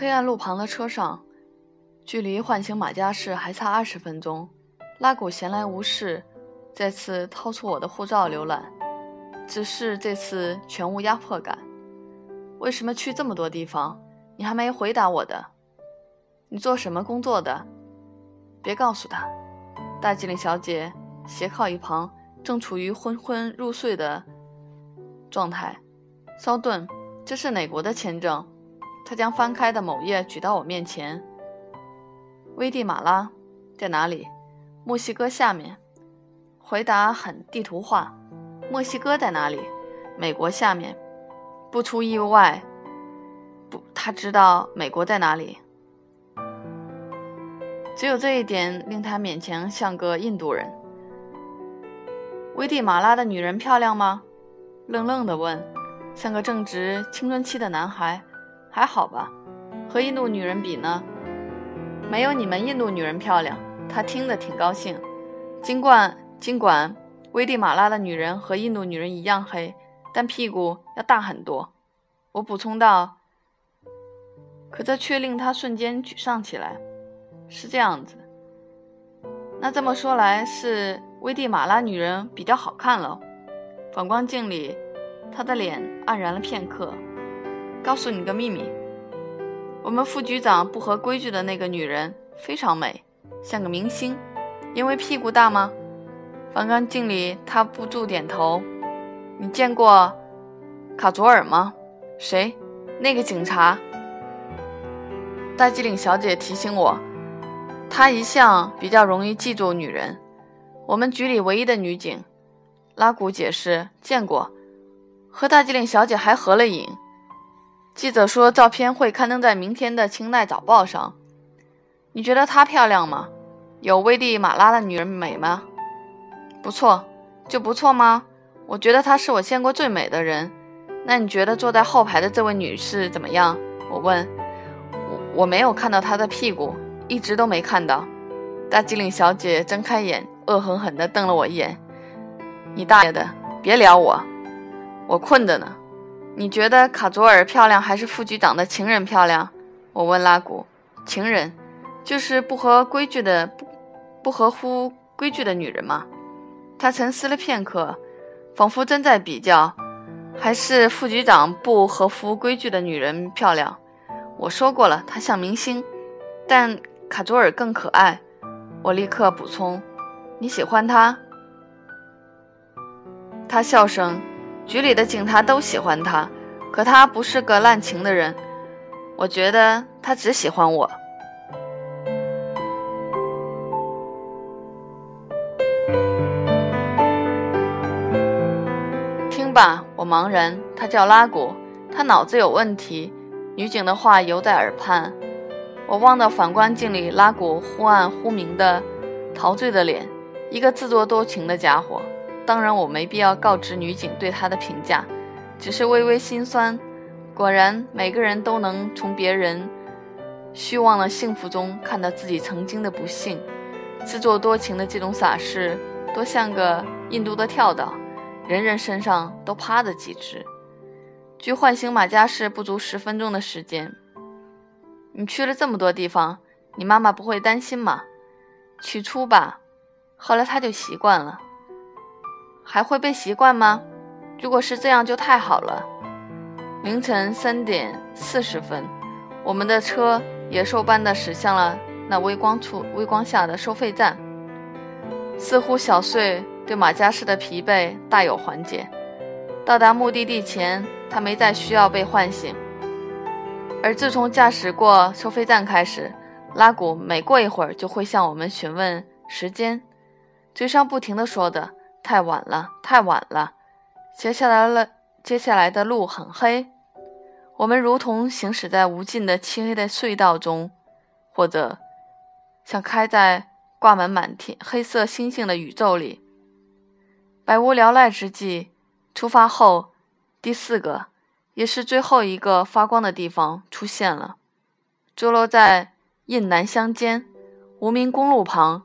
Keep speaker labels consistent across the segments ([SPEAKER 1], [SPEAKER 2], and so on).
[SPEAKER 1] 黑暗路旁的车上，距离唤醒马加士还差二十分钟。拉古闲来无事，再次掏出我的护照浏览，只是这次全无压迫感。为什么去这么多地方？你还没回答我的。你做什么工作的？别告诉他。大吉岭小姐斜靠一旁，正处于昏昏入睡的状态。稍顿，这是哪国的签证？他将翻开的某页举到我面前。危地马拉在哪里？墨西哥下面。回答很地图化。墨西哥在哪里？美国下面。不出意外，不，他知道美国在哪里。只有这一点令他勉强像个印度人。危地马拉的女人漂亮吗？愣愣地问，像个正值青春期的男孩。还好吧，和印度女人比呢，没有你们印度女人漂亮。他听得挺高兴，尽管尽管危地马拉的女人和印度女人一样黑，但屁股要大很多。我补充道，可这却令他瞬间沮丧起来。是这样子，那这么说来，是危地马拉女人比较好看了。反光镜里，她的脸黯然了片刻。告诉你个秘密，我们副局长不合规矩的那个女人非常美，像个明星。因为屁股大吗？反光镜里，他不住点头。你见过卡佐尔吗？谁？那个警察。大机灵小姐提醒我，她一向比较容易记住女人。我们局里唯一的女警。拉古解释，见过，和大机灵小姐还合了影。记者说，照片会刊登在明天的《清奈早报》上。你觉得她漂亮吗？有危地马拉的女人美吗？不错，就不错吗？我觉得她是我见过最美的人。那你觉得坐在后排的这位女士怎么样？我问。我我没有看到她的屁股，一直都没看到。大机灵小姐睁开眼，恶狠狠地瞪了我一眼。你大爷的！别撩我，我困着呢。你觉得卡佐尔漂亮还是副局长的情人漂亮？我问拉古。情人，就是不合规矩的、不不合乎规矩的女人吗？他沉思了片刻，仿佛真在比较，还是副局长不合乎规矩的女人漂亮？我说过了，她像明星，但卡佐尔更可爱。我立刻补充：你喜欢她？他笑声。局里的警察都喜欢他，可他不是个滥情的人。我觉得他只喜欢我。听吧，我茫然。他叫拉古，他脑子有问题。女警的话犹在耳畔。我望到反光镜里拉古忽暗忽明的陶醉的脸，一个自作多情的家伙。当然，我没必要告知女警对他的评价，只是微微心酸。果然，每个人都能从别人虚妄的幸福中看到自己曾经的不幸。自作多情的这种傻事，多像个印度的跳蚤，人人身上都趴着几只。距唤醒马加士不足十分钟的时间，你去了这么多地方，你妈妈不会担心吗？起初吧，后来她就习惯了。还会被习惯吗？如果是这样，就太好了。凌晨三点四十分，我们的车野兽般的驶向了那微光处、微光下的收费站。似乎小穗对马加士的疲惫大有缓解。到达目的地前，他没再需要被唤醒。而自从驾驶过收费站开始，拉古每过一会儿就会向我们询问时间，嘴上不停地说的。太晚了，太晚了。接下来了，接下来的路很黑，我们如同行驶在无尽的漆黑的隧道中，或者像开在挂满满天黑色星星的宇宙里。百无聊赖之际，出发后第四个，也是最后一个发光的地方出现了，坐落在印南乡间无名公路旁，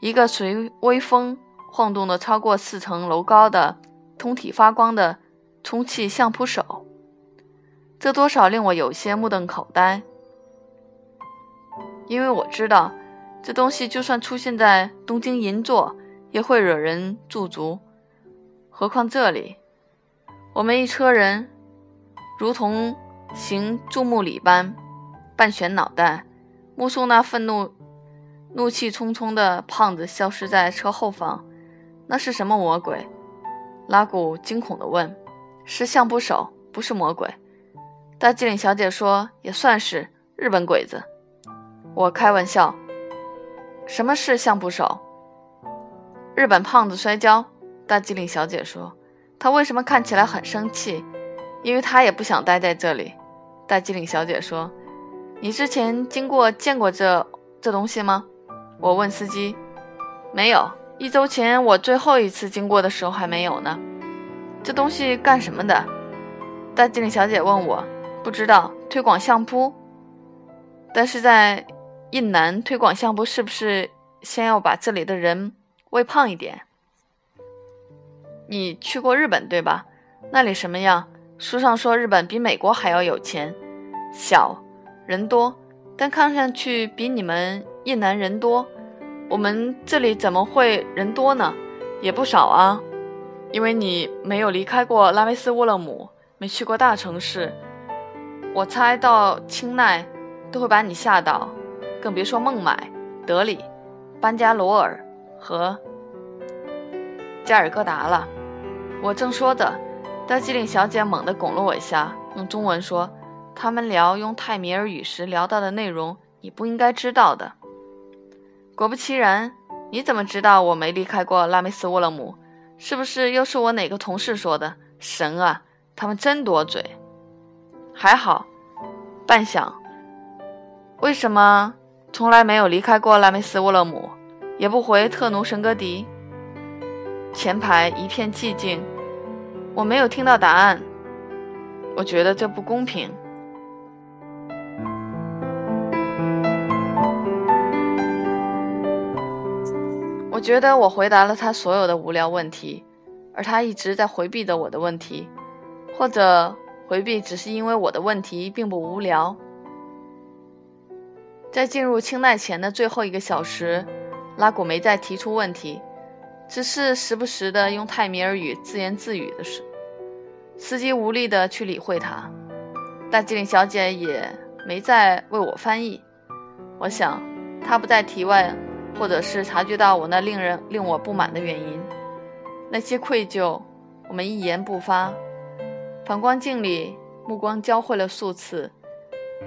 [SPEAKER 1] 一个随微风。晃动的超过四层楼高的、通体发光的充气相扑手，这多少令我有些目瞪口呆。因为我知道，这东西就算出现在东京银座，也会惹人驻足，何况这里。我们一车人，如同行注目礼般，半悬脑袋，目送那愤怒、怒气冲冲的胖子消失在车后方。那是什么魔鬼？拉古惊恐地问。是相扑手，不是魔鬼。大机灵小姐说：“也算是日本鬼子。”我开玩笑。什么是相扑手？日本胖子摔跤。大机灵小姐说。他为什么看起来很生气？因为他也不想待在这里。大机灵小姐说：“你之前经过见过这这东西吗？”我问司机：“没有。一周前我最后一次经过的时候还没有呢。”这东西干什么的？大经理小姐问我。不知道。推广相扑。但是在印南推广相扑，是不是先要把这里的人喂胖一点？你去过日本对吧？那里什么样？书上说日本比美国还要有钱，小，人多，但看上去比你们印南人多。我们这里怎么会人多呢？也不少啊，因为你没有离开过拉梅斯沃勒姆，没去过大城市。我猜到青奈都会把你吓到，更别说孟买、德里、班加罗尔和。加尔各答了，我正说着，大机灵小姐猛地拱了我一下，用中文说：“他们聊用泰米尔语时聊到的内容，你不应该知道的。”果不其然，你怎么知道我没离开过拉梅斯沃勒姆？是不是又是我哪个同事说的？神啊，他们真多嘴！还好，半晌，为什么从来没有离开过拉梅斯沃勒姆，也不回特奴神格迪？前排一片寂静，我没有听到答案。我觉得这不公平。觉得我回答了他所有的无聊问题，而他一直在回避着我的问题，或者回避只是因为我的问题并不无聊。在进入清奈前的最后一个小时，拉古没再提出问题。只是时不时的用泰米尔语自言自语的事，司机无力的去理会他，大机灵小姐也没再为我翻译。我想，她不再提问，或者是察觉到我那令人令我不满的原因。那些愧疚，我们一言不发。反光镜里，目光交汇了数次。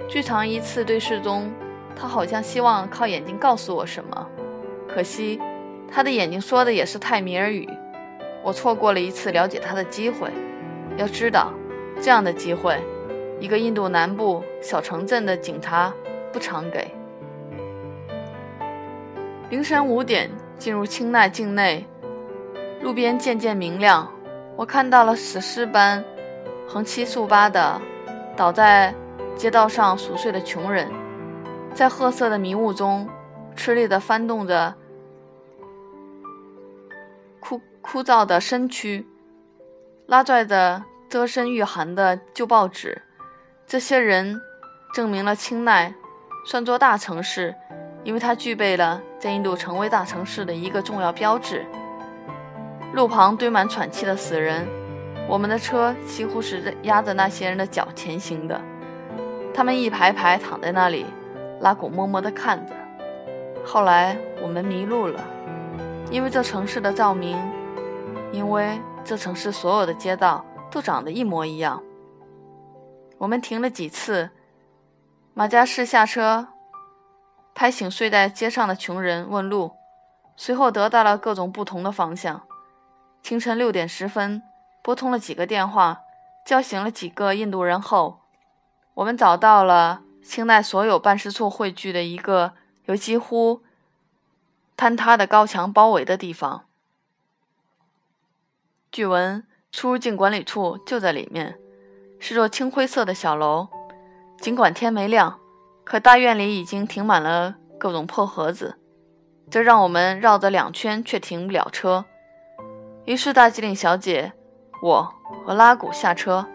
[SPEAKER 1] 最长一次对视中，他好像希望靠眼睛告诉我什么，可惜。他的眼睛说的也是泰米尔语，我错过了一次了解他的机会。要知道，这样的机会，一个印度南部小城镇的警察不常给。凌晨五点，进入青奈境内，路边渐渐明亮，我看到了死尸般横七竖八的倒在街道上熟睡的穷人，在褐色的迷雾中吃力地翻动着。枯枯燥的身躯，拉拽着遮身御寒的旧报纸。这些人证明了清奈算作大城市，因为它具备了在印度成为大城市的一个重要标志。路旁堆满喘气的死人，我们的车几乎是压着那些人的脚前行的。他们一排排躺在那里，拉古默默地看着。后来我们迷路了。因为这城市的照明，因为这城市所有的街道都长得一模一样。我们停了几次，马加士下车，拍醒睡在街上的穷人，问路，随后得到了各种不同的方向。清晨六点十分，拨通了几个电话，叫醒了几个印度人后，我们找到了清代所有办事处汇聚的一个有几乎。坍塌的高墙包围的地方，据闻出入境管理处就在里面，是座青灰色的小楼。尽管天没亮，可大院里已经停满了各种破盒子，这让我们绕着两圈却停不了车。于是大机灵小姐、我和拉古下车，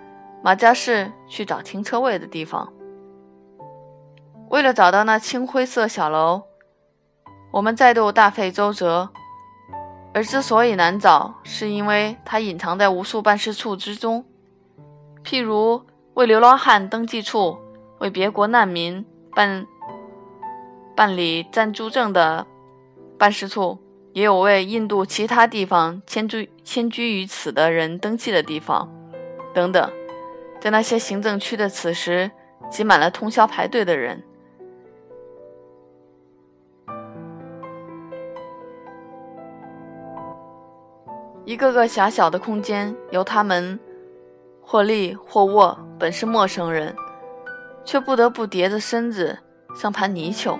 [SPEAKER 1] 马加士去找停车位的地方。为了找到那青灰色小楼，我们再度大费周折。而之所以难找，是因为它隐藏在无数办事处之中，譬如为流浪汉登记处、为别国难民办办理暂住证的办事处，也有为印度其他地方迁居迁居于此的人登记的地方，等等。在那些行政区的此时，挤满了通宵排队的人。一个个狭小的空间，由他们或立或卧，本是陌生人，却不得不叠着身子，像盘泥鳅。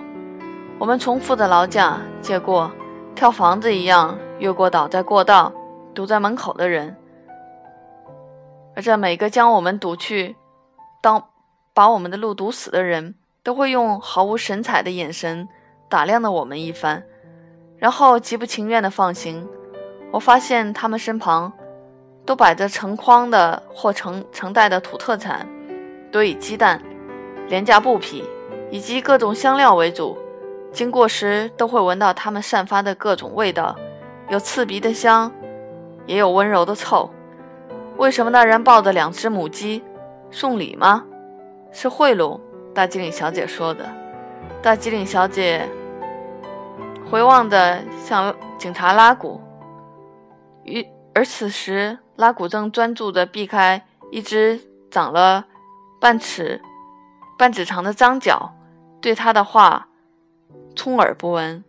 [SPEAKER 1] 我们重复的劳驾，借过跳房子一样，越过倒在过道、堵在门口的人。而这每个将我们堵去、当把我们的路堵死的人，都会用毫无神采的眼神打量了我们一番，然后极不情愿的放行。我发现他们身旁都摆着成筐的或成成袋的土特产，多以鸡蛋、廉价布匹以及各种香料为主。经过时都会闻到它们散发的各种味道，有刺鼻的香，也有温柔的臭。为什么那人抱着两只母鸡送礼吗？是贿赂。大机灵小姐说的。大机灵小姐回望着向警察拉古。与而此时，拉古正专注地避开一只长了半尺半指长的脏脚，对他的话充耳不闻。